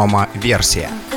промо-версия.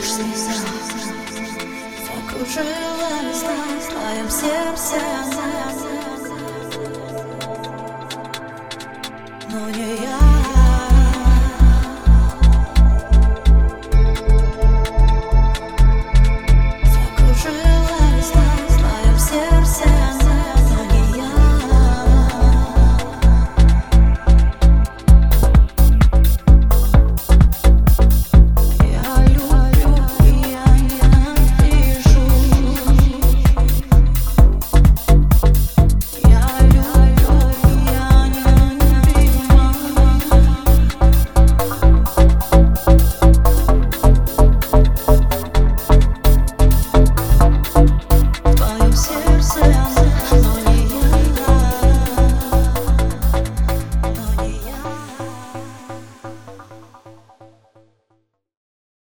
Лишь слеза Закружилась в твоем сердце